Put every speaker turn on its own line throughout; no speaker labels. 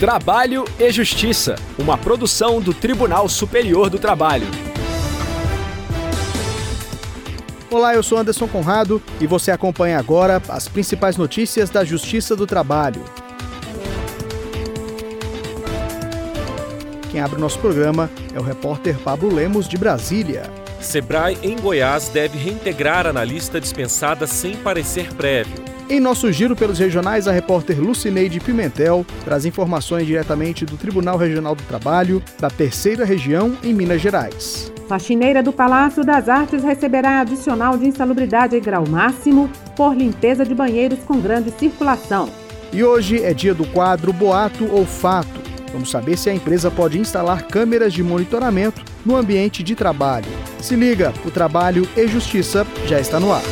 Trabalho e Justiça, uma produção do Tribunal Superior do Trabalho.
Olá, eu sou Anderson Conrado e você acompanha agora as principais notícias da Justiça do Trabalho. Quem abre o nosso programa é o repórter Pablo Lemos, de Brasília.
Sebrae, em Goiás, deve reintegrar analista dispensada sem parecer prévio.
Em nosso giro pelos regionais, a repórter Lucineide Pimentel traz informações diretamente do Tribunal Regional do Trabalho da Terceira Região, em Minas Gerais.
Faxineira do Palácio das Artes receberá adicional de insalubridade em grau máximo por limpeza de banheiros com grande circulação.
E hoje é dia do quadro Boato ou Fato. Vamos saber se a empresa pode instalar câmeras de monitoramento no ambiente de trabalho. Se liga, o Trabalho e Justiça já está no ar.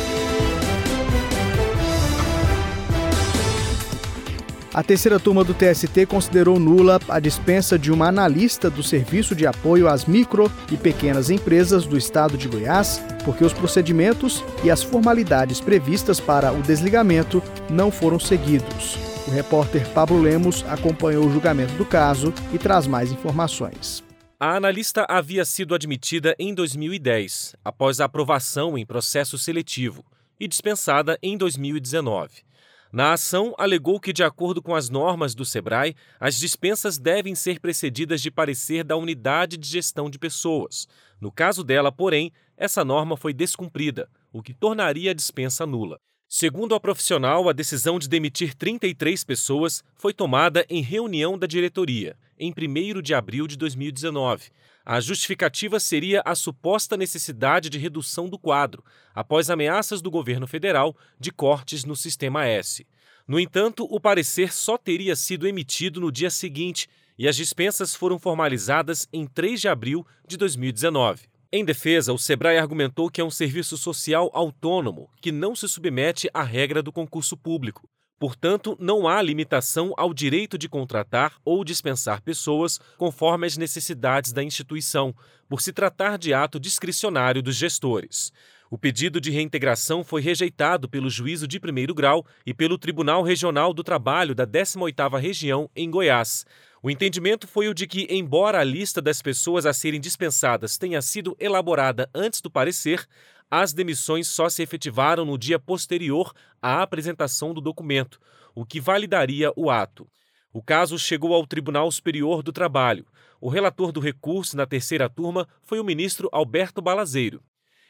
A terceira turma do TST considerou nula a dispensa de uma analista do Serviço de Apoio às Micro e Pequenas Empresas do Estado de Goiás, porque os procedimentos e as formalidades previstas para o desligamento não foram seguidos. O repórter Pablo Lemos acompanhou o julgamento do caso e traz mais informações.
A analista havia sido admitida em 2010, após a aprovação em processo seletivo, e dispensada em 2019. Na ação, alegou que, de acordo com as normas do SEBRAE, as dispensas devem ser precedidas de parecer da unidade de gestão de pessoas. No caso dela, porém, essa norma foi descumprida, o que tornaria a dispensa nula. Segundo a profissional, a decisão de demitir 33 pessoas foi tomada em reunião da diretoria, em 1 de abril de 2019, a justificativa seria a suposta necessidade de redução do quadro, após ameaças do governo federal de cortes no Sistema S. No entanto, o parecer só teria sido emitido no dia seguinte e as dispensas foram formalizadas em 3 de abril de 2019. Em defesa, o Sebrae argumentou que é um serviço social autônomo que não se submete à regra do concurso público Portanto, não há limitação ao direito de contratar ou dispensar pessoas conforme as necessidades da instituição, por se tratar de ato discricionário dos gestores. O pedido de reintegração foi rejeitado pelo juízo de primeiro grau e pelo Tribunal Regional do Trabalho da 18ª Região em Goiás. O entendimento foi o de que, embora a lista das pessoas a serem dispensadas tenha sido elaborada antes do parecer, as demissões só se efetivaram no dia posterior à apresentação do documento, o que validaria o ato. O caso chegou ao Tribunal Superior do Trabalho. O relator do recurso na terceira turma foi o ministro Alberto Balazeiro.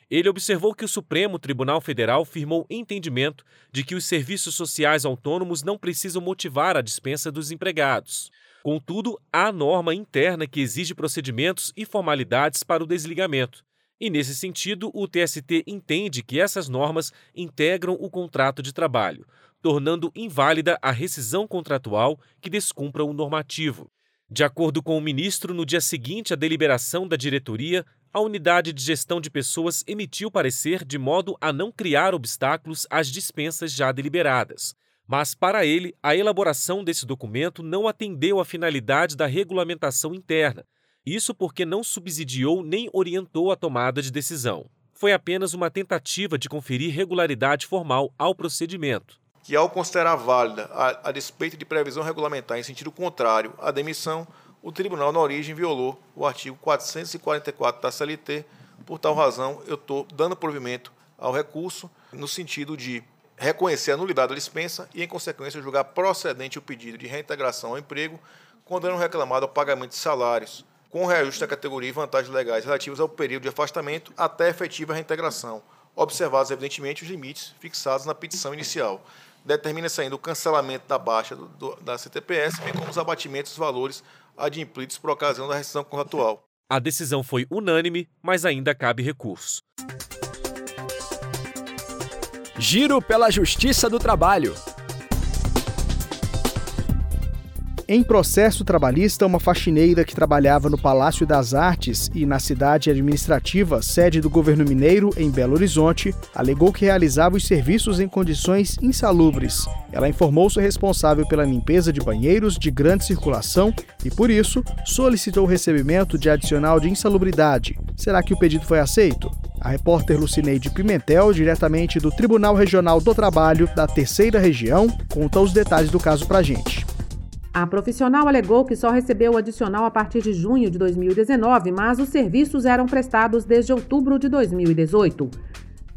Ele observou que o Supremo Tribunal Federal firmou entendimento de que os serviços sociais autônomos não precisam motivar a dispensa dos empregados. Contudo, há norma interna que exige procedimentos e formalidades para o desligamento. E, nesse sentido, o TST entende que essas normas integram o contrato de trabalho, tornando inválida a rescisão contratual que descumpra o normativo. De acordo com o ministro, no dia seguinte à deliberação da diretoria, a unidade de gestão de pessoas emitiu parecer de modo a não criar obstáculos às dispensas já deliberadas. Mas, para ele, a elaboração desse documento não atendeu à finalidade da regulamentação interna, isso porque não subsidiou nem orientou a tomada de decisão. Foi apenas uma tentativa de conferir regularidade formal ao procedimento.
Que, ao considerar válida, a, a despeito de previsão regulamentar em sentido contrário à demissão, o tribunal, na origem, violou o artigo 444 da CLT. Por tal razão, eu estou dando provimento ao recurso no sentido de reconhecer a nulidade da dispensa e, em consequência, julgar procedente o pedido de reintegração ao emprego, quando reclamado ao pagamento de salários com reajuste da categoria e vantagens legais relativas ao período de afastamento até efetiva reintegração, observados, evidentemente, os limites fixados na petição inicial. Determina-se ainda o cancelamento da baixa do, do, da CTPS, bem como os abatimentos dos valores adimplidos por ocasião da rescisão contratual.
A decisão foi unânime, mas ainda cabe recurso.
Giro pela Justiça do Trabalho.
Em processo trabalhista, uma faxineira que trabalhava no Palácio das Artes e na cidade administrativa, sede do governo mineiro, em Belo Horizonte, alegou que realizava os serviços em condições insalubres. Ela informou-se responsável pela limpeza de banheiros de grande circulação e, por isso, solicitou o recebimento de adicional de insalubridade. Será que o pedido foi aceito? A repórter Lucineide Pimentel, diretamente do Tribunal Regional do Trabalho da Terceira Região, conta os detalhes do caso pra gente.
A profissional alegou que só recebeu o adicional a partir de junho de 2019, mas os serviços eram prestados desde outubro de 2018.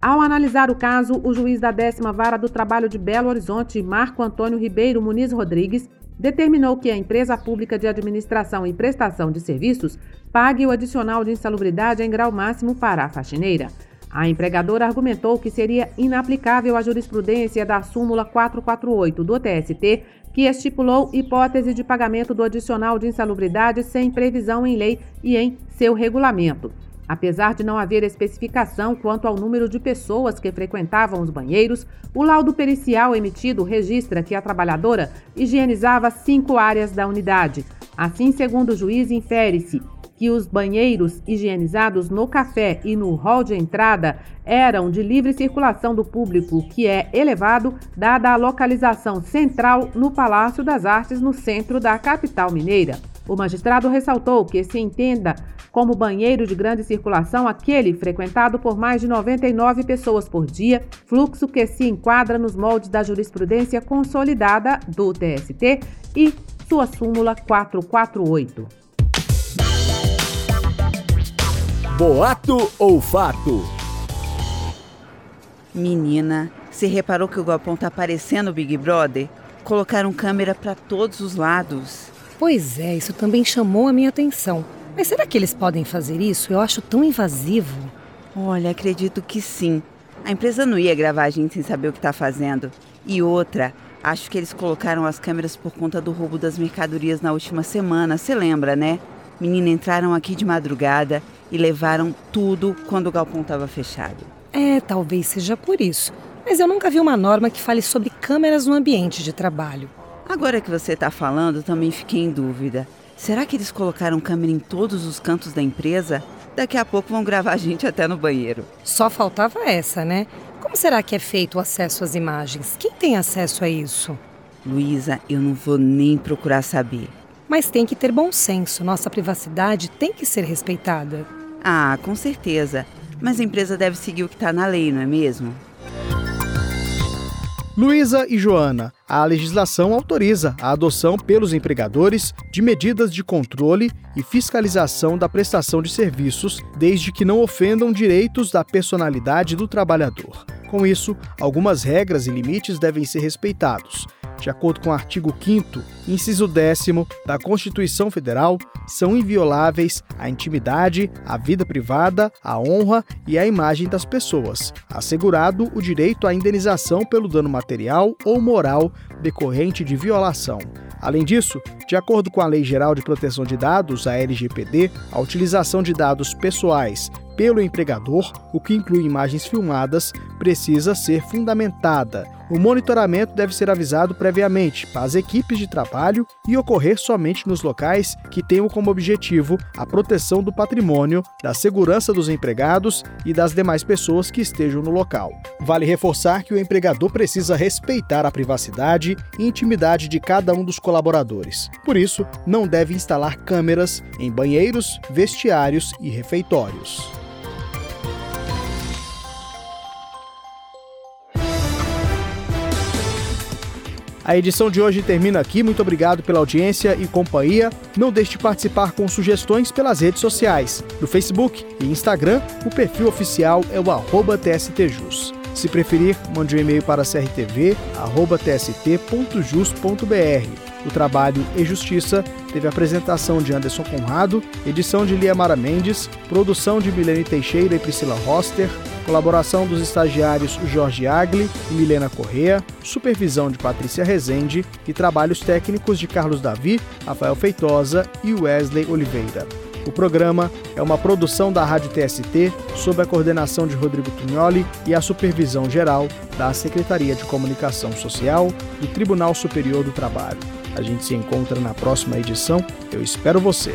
Ao analisar o caso, o juiz da décima vara do trabalho de Belo Horizonte, Marco Antônio Ribeiro Muniz Rodrigues, determinou que a empresa pública de administração e prestação de serviços pague o adicional de insalubridade em grau máximo para a faxineira. A empregadora argumentou que seria inaplicável a jurisprudência da súmula 448 do TST, que estipulou hipótese de pagamento do adicional de insalubridade sem previsão em lei e em seu regulamento. Apesar de não haver especificação quanto ao número de pessoas que frequentavam os banheiros, o laudo pericial emitido registra que a trabalhadora higienizava cinco áreas da unidade. Assim, segundo o juiz, infere-se que os banheiros higienizados no café e no hall de entrada eram de livre circulação do público, que é elevado, dada a localização central no Palácio das Artes, no centro da capital mineira. O magistrado ressaltou que se entenda como banheiro de grande circulação aquele frequentado por mais de 99 pessoas por dia, fluxo que se enquadra nos moldes da jurisprudência consolidada do TST e sua súmula 448.
Boato ou fato?
Menina, você reparou que o Galpão tá aparecendo o Big Brother? Colocaram câmera para todos os lados.
Pois é, isso também chamou a minha atenção. Mas será que eles podem fazer isso? Eu acho tão invasivo.
Olha, acredito que sim. A empresa não ia gravar a gente sem saber o que tá fazendo. E outra, acho que eles colocaram as câmeras por conta do roubo das mercadorias na última semana, você lembra, né? Menina, entraram aqui de madrugada e levaram tudo quando o galpão estava fechado.
É, talvez seja por isso. Mas eu nunca vi uma norma que fale sobre câmeras no ambiente de trabalho.
Agora que você está falando, também fiquei em dúvida. Será que eles colocaram câmera em todos os cantos da empresa? Daqui a pouco vão gravar a gente até no banheiro.
Só faltava essa, né? Como será que é feito o acesso às imagens? Quem tem acesso a isso?
Luísa, eu não vou nem procurar saber.
Mas tem que ter bom senso. Nossa privacidade tem que ser respeitada.
Ah, com certeza. Mas a empresa deve seguir o que está na lei, não é mesmo?
Luísa e Joana, a legislação autoriza a adoção pelos empregadores de medidas de controle e fiscalização da prestação de serviços, desde que não ofendam direitos da personalidade do trabalhador. Com isso, algumas regras e limites devem ser respeitados. De acordo com o artigo 5, inciso 10 da Constituição Federal, são invioláveis a intimidade, a vida privada, a honra e a imagem das pessoas, assegurado o direito à indenização pelo dano material ou moral decorrente de violação. Além disso, de acordo com a Lei Geral de Proteção de Dados, a LGPD, a utilização de dados pessoais pelo empregador, o que inclui imagens filmadas, precisa ser fundamentada. O monitoramento deve ser avisado previamente para as equipes de trabalho e ocorrer somente nos locais que tenham como objetivo a proteção do patrimônio, da segurança dos empregados e das demais pessoas que estejam no local. Vale reforçar que o empregador precisa respeitar a privacidade e intimidade de cada um dos colaboradores. Por isso, não deve instalar câmeras em banheiros, vestiários e refeitórios. A edição de hoje termina aqui. Muito obrigado pela audiência e companhia. Não deixe de participar com sugestões pelas redes sociais. No Facebook e Instagram, o perfil oficial é o TSTJus. Se preferir, mande um e-mail para crtv.tst.jus.br. O trabalho e Justiça teve apresentação de Anderson Conrado, edição de Liamara Mendes, produção de Milene Teixeira e Priscila Roster, Colaboração dos estagiários Jorge Agli e Milena Correa, supervisão de Patrícia Rezende e trabalhos técnicos de Carlos Davi, Rafael Feitosa e Wesley Oliveira. O programa é uma produção da Rádio TST, sob a coordenação de Rodrigo Tugnoli e a supervisão geral da Secretaria de Comunicação Social do Tribunal Superior do Trabalho. A gente se encontra na próxima edição. Eu espero você.